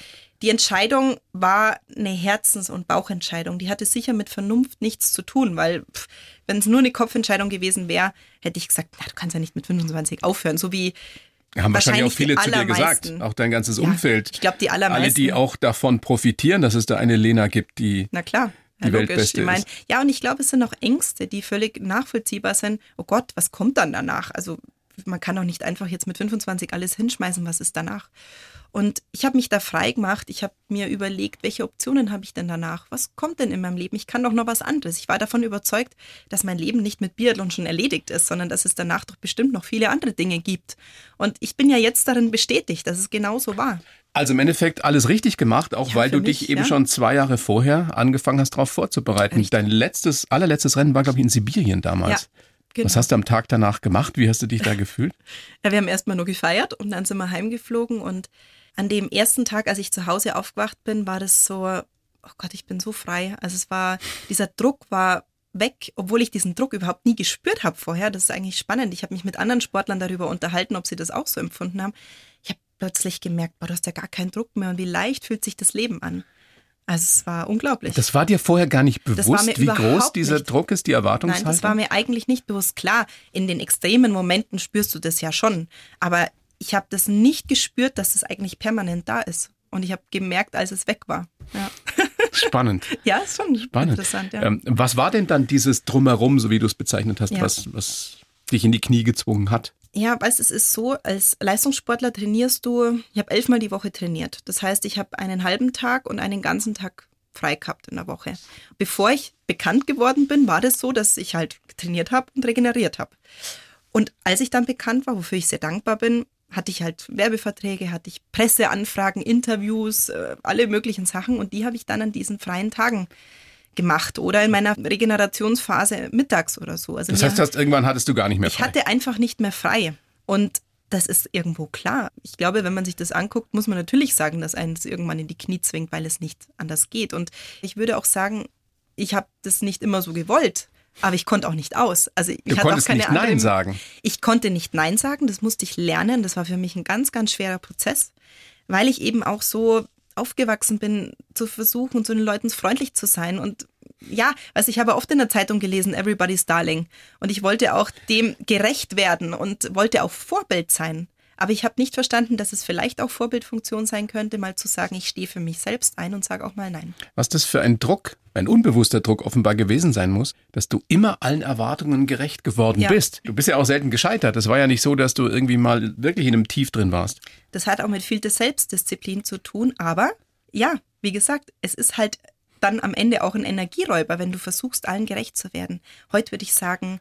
die Entscheidung war eine Herzens- und Bauchentscheidung. Die hatte sicher mit Vernunft nichts zu tun, weil wenn es nur eine Kopfentscheidung gewesen wäre, hätte ich gesagt, na, du kannst ja nicht mit 25 aufhören, so wie haben wahrscheinlich, auch viele zu dir gesagt, auch dein ganzes ja, Umfeld. Ich glaube, die allermeisten. Alle, die auch davon profitieren, dass es da eine Lena gibt, die Na klar. Die ja, Weltbeste ich mein, Ja, und ich glaube, es sind auch Ängste, die völlig nachvollziehbar sind. Oh Gott, was kommt dann danach? Also man kann doch nicht einfach jetzt mit 25 alles hinschmeißen, was ist danach? Und ich habe mich da frei gemacht. Ich habe mir überlegt, welche Optionen habe ich denn danach? Was kommt denn in meinem Leben? Ich kann doch noch was anderes. Ich war davon überzeugt, dass mein Leben nicht mit Biathlon schon erledigt ist, sondern dass es danach doch bestimmt noch viele andere Dinge gibt. Und ich bin ja jetzt darin bestätigt, dass es genauso war. Also im Endeffekt alles richtig gemacht, auch ja, weil du mich, dich eben ja. schon zwei Jahre vorher angefangen hast, darauf vorzubereiten. Richtig. Dein letztes, allerletztes Rennen war, glaube ich, in Sibirien damals. Ja. Genau. Was hast du am Tag danach gemacht? Wie hast du dich da gefühlt? Ja, wir haben erstmal nur gefeiert und dann sind wir heimgeflogen. Und an dem ersten Tag, als ich zu Hause aufgewacht bin, war das so, oh Gott, ich bin so frei. Also es war, dieser Druck war weg, obwohl ich diesen Druck überhaupt nie gespürt habe vorher. Das ist eigentlich spannend. Ich habe mich mit anderen Sportlern darüber unterhalten, ob sie das auch so empfunden haben. Ich habe plötzlich gemerkt, boah, du hast ja gar keinen Druck mehr und wie leicht fühlt sich das Leben an. Also es war unglaublich. Das war dir vorher gar nicht bewusst, wie groß dieser nicht. Druck ist, die Erwartungshaltung? Nein, das war mir eigentlich nicht bewusst. Klar, in den extremen Momenten spürst du das ja schon. Aber ich habe das nicht gespürt, dass es eigentlich permanent da ist. Und ich habe gemerkt, als es weg war. Ja. Spannend. ja, ist schon Spannend. interessant. Ja. Ähm, was war denn dann dieses Drumherum, so wie du es bezeichnet hast, ja. was, was dich in die Knie gezwungen hat? Ja, weißt es ist so, als Leistungssportler trainierst du, ich habe elfmal die Woche trainiert. Das heißt, ich habe einen halben Tag und einen ganzen Tag frei gehabt in der Woche. Bevor ich bekannt geworden bin, war das so, dass ich halt trainiert habe und regeneriert habe. Und als ich dann bekannt war, wofür ich sehr dankbar bin, hatte ich halt Werbeverträge, hatte ich Presseanfragen, Interviews, äh, alle möglichen Sachen und die habe ich dann an diesen freien Tagen gemacht oder in meiner Regenerationsphase mittags oder so. Also das heißt, hat, irgendwann hattest du gar nicht mehr frei. Ich hatte einfach nicht mehr frei. Und das ist irgendwo klar. Ich glaube, wenn man sich das anguckt, muss man natürlich sagen, dass einen das irgendwann in die Knie zwingt, weil es nicht anders geht. Und ich würde auch sagen, ich habe das nicht immer so gewollt. Aber ich konnte auch nicht aus. Also ich du hatte konntest auch keine nicht anderen, Nein sagen. Ich konnte nicht Nein sagen. Das musste ich lernen. Das war für mich ein ganz, ganz schwerer Prozess, weil ich eben auch so aufgewachsen bin, zu versuchen, zu den Leuten freundlich zu sein. Und ja, also ich habe oft in der Zeitung gelesen, Everybody's Darling. Und ich wollte auch dem gerecht werden und wollte auch Vorbild sein. Aber ich habe nicht verstanden, dass es vielleicht auch Vorbildfunktion sein könnte, mal zu sagen, ich stehe für mich selbst ein und sage auch mal Nein. Was das für ein Druck, ein unbewusster Druck offenbar gewesen sein muss, dass du immer allen Erwartungen gerecht geworden ja. bist. Du bist ja auch selten gescheitert. Es war ja nicht so, dass du irgendwie mal wirklich in einem Tief drin warst. Das hat auch mit viel Selbstdisziplin zu tun, aber ja, wie gesagt, es ist halt dann am Ende auch ein Energieräuber, wenn du versuchst, allen gerecht zu werden. Heute würde ich sagen,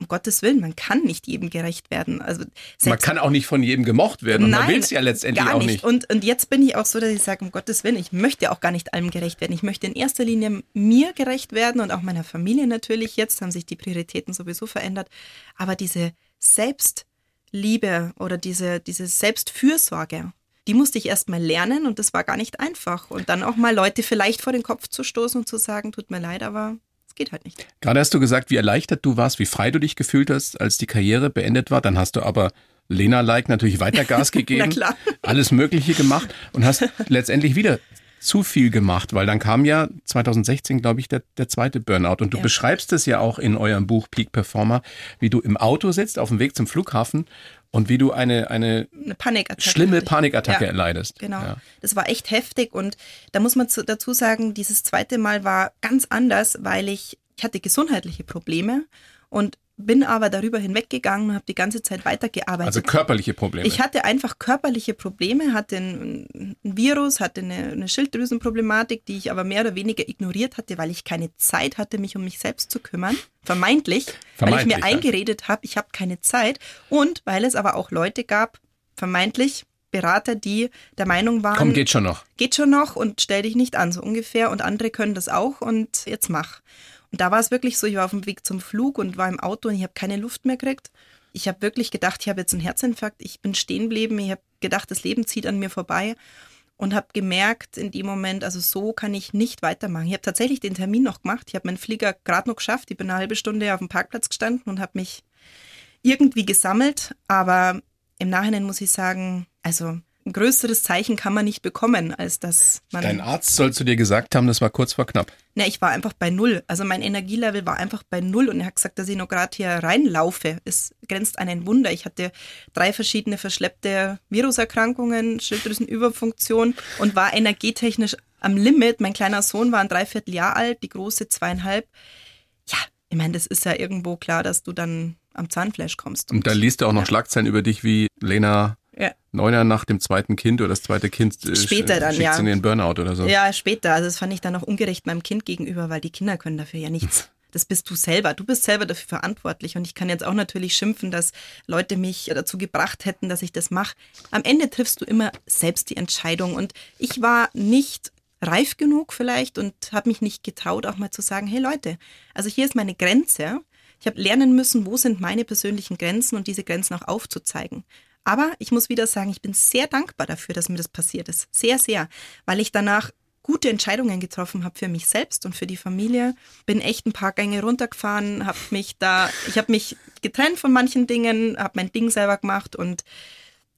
um Gottes Willen, man kann nicht jedem gerecht werden. Also man kann auch nicht von jedem gemocht werden und Nein, man will es ja letztendlich gar auch nicht. Und, und jetzt bin ich auch so, dass ich sage, um Gottes Willen, ich möchte auch gar nicht allem gerecht werden. Ich möchte in erster Linie mir gerecht werden und auch meiner Familie natürlich. Jetzt haben sich die Prioritäten sowieso verändert. Aber diese Selbstliebe oder diese, diese Selbstfürsorge, die musste ich erst mal lernen und das war gar nicht einfach. Und dann auch mal Leute vielleicht vor den Kopf zu stoßen und zu sagen, tut mir leid, aber geht halt nicht. Gerade hast du gesagt, wie erleichtert du warst, wie frei du dich gefühlt hast, als die Karriere beendet war. Dann hast du aber Lena-like natürlich weiter Gas gegeben, alles Mögliche gemacht und hast letztendlich wieder zu viel gemacht, weil dann kam ja 2016, glaube ich, der, der zweite Burnout. Und du Ja. beschreibst es ja auch in eurem Buch Peak Performer, wie du im Auto sitzt auf dem Weg zum Flughafen und wie du eine, eine Eine Panikattacke. schlimme. Panikattacke Ja. erleidest. Genau. Ja. Das war echt heftig und da muss man zu, dazu sagen, dieses zweite Mal war ganz anders, weil ich, ich hatte gesundheitliche Probleme und bin aber darüber hinweggegangen und habe die ganze Zeit weitergearbeitet. Also körperliche Probleme. Ich hatte einfach körperliche Probleme, hatte ein, ein Virus, hatte eine, eine Schilddrüsenproblematik, die ich aber mehr oder weniger ignoriert hatte, weil ich keine Zeit hatte, mich um mich selbst zu kümmern. Vermeintlich, weil ich Vermeintlich, mir ja. eingeredet habe, ich habe keine Zeit. Und weil es aber auch Leute gab, vermeintlich Berater, die der Meinung waren, Komm, geht schon noch. geht schon noch und stell dich nicht an, so ungefähr. Und andere können das auch und jetzt mach. Und da war es wirklich so, ich war auf dem Weg zum Flug und war im Auto und ich habe keine Luft mehr gekriegt. Ich habe wirklich gedacht, ich habe jetzt einen Herzinfarkt. Ich bin stehen geblieben. Ich habe gedacht, das Leben zieht an mir vorbei und habe gemerkt in dem Moment, also so kann ich nicht weitermachen. Ich habe tatsächlich den Termin noch gemacht. Ich habe meinen Flieger gerade noch geschafft. Ich bin eine halbe Stunde auf dem Parkplatz gestanden und habe mich irgendwie gesammelt. Aber im Nachhinein muss ich sagen, also ein größeres Zeichen kann man nicht bekommen, als dass man. Dein Arzt soll zu dir gesagt haben, das war kurz vor knapp. Na, ich war einfach bei null. Also mein Energielevel war einfach bei null und er hat gesagt, dass ich noch gerade hier reinlaufe. Es grenzt an ein Wunder. Ich hatte drei verschiedene verschleppte Viruserkrankungen, Schilddrüsenüberfunktion und war energetechnisch am Limit. Mein kleiner Sohn war ein Dreivierteljahr alt, die große zweieinhalb. Ja, ich meine, das ist ja irgendwo klar, dass du dann am Zahnfleisch kommst. Und da liest du auch noch ja. Schlagzeilen über dich wie Lena Ja. Neuner nach dem zweiten Kind oder das zweite Kind äh, Später sch- dann, ja. in den Burnout oder so. Ja, später. Also das fand ich dann auch ungerecht meinem Kind gegenüber, weil die Kinder können dafür ja nichts. Das bist du selber. Du bist selber dafür verantwortlich. Und ich kann jetzt auch natürlich schimpfen, dass Leute mich dazu gebracht hätten, dass ich das mache. Am Ende triffst du immer selbst die Entscheidung. Und ich war nicht reif genug vielleicht und habe mich nicht getraut, auch mal zu sagen, hey Leute, also hier ist meine Grenze. Ich habe lernen müssen, wo sind meine persönlichen Grenzen und diese Grenzen auch aufzuzeigen. Aber ich muss wieder sagen, ich bin sehr dankbar dafür, dass mir das passiert ist. Sehr, sehr. Weil ich danach gute Entscheidungen getroffen habe für mich selbst und für die Familie. Bin echt ein paar Gänge runtergefahren, habe mich da, ich habe mich getrennt von manchen Dingen, habe mein Ding selber gemacht und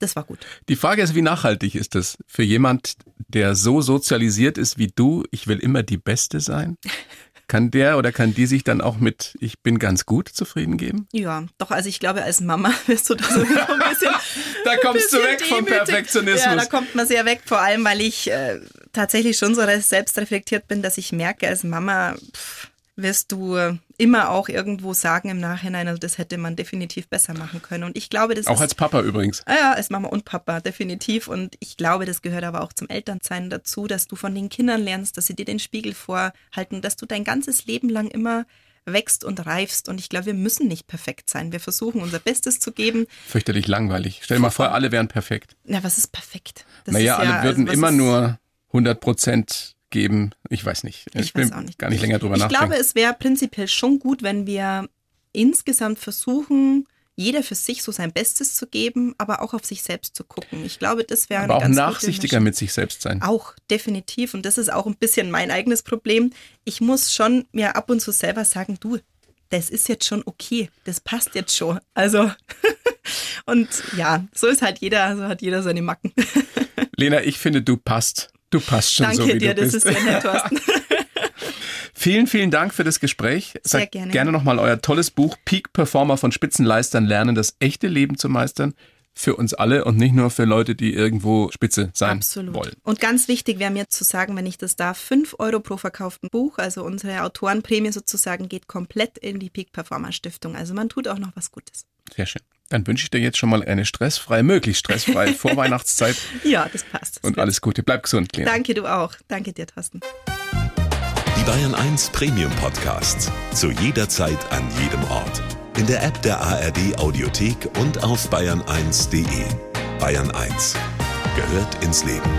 das war gut. Die Frage ist, wie nachhaltig ist das für jemand, der so sozialisiert ist wie du? Ich will immer die Beste sein. Kann der oder kann die sich dann auch mit Ich bin ganz gut zufrieden geben? Ja, doch, also ich glaube, als Mama wirst du da so ein bisschen. Da kommst du bisschen weg vom demütig. Perfektionismus. Ja, da kommt man sehr weg, vor allem, weil ich äh, tatsächlich schon so selbst reflektiert bin, dass ich merke, als Mama pff, wirst du äh, immer auch irgendwo sagen im Nachhinein, also das hätte man definitiv besser machen können. Und ich glaube, das Auch ist als Papa übrigens. Ah Ja, als Mama und Papa, definitiv. Und ich glaube, das gehört aber auch zum Elternsein dazu, dass du von den Kindern lernst, dass sie dir den Spiegel vorhalten, dass du dein ganzes Leben lang immer wächst und reifst. Und ich glaube, wir müssen nicht perfekt sein. Wir versuchen unser Bestes zu geben. Fürchterlich langweilig. Stell dir mal vor, alle wären perfekt. Na, was ist perfekt? Das naja, ist ja- alle würden also immer nur 100 Prozent geben. Ich weiß nicht. Ich will weiß auch nicht. gar nicht länger drüber Ich nachdenken. glaube, es wäre prinzipiell schon gut, wenn wir insgesamt versuchen, jeder für sich so sein Bestes zu geben, aber auch auf sich selbst zu gucken. Ich glaube, das wäre aber auch ganz nachsichtiger mit sich selbst sein. Auch, definitiv. Und das ist auch ein bisschen mein eigenes Problem. Ich muss schon mir ab und zu selber sagen, du, das ist jetzt schon okay, das passt jetzt schon. Also, und ja, so ist halt jeder, so hat jeder seine Macken. Lena, ich finde, du passt. Du passt schon Danke so, wie dir, du das bist. ist sehr nett, Thorsten. Vielen, vielen Dank für das Gespräch. Sehr Sagt gerne. gerne nochmal euer tolles Buch Peak Performer von Spitzenleistern lernen, das echte Leben zu meistern. Für uns alle und nicht nur für Leute, die irgendwo Spitze sein Absolut. wollen. Und ganz wichtig wäre mir zu sagen, wenn ich das darf, 5 Euro pro verkauften Buch, also unsere Autorenprämie sozusagen, geht komplett in die Peak Performer Stiftung. Also man tut auch noch was Gutes. Sehr schön. Dann wünsche ich dir jetzt schon mal eine stressfreie, möglichst stressfreie Vorweihnachtszeit Ja, das passt. Das und alles Gute. Bleib gesund, Lena. Danke, du auch. Danke dir, Thorsten. Die Bayern 1 Premium Podcasts. Zu jeder Zeit, an jedem Ort. In der App der ARD Audiothek und auf bayern1.de. Bayern 1 gehört ins Leben.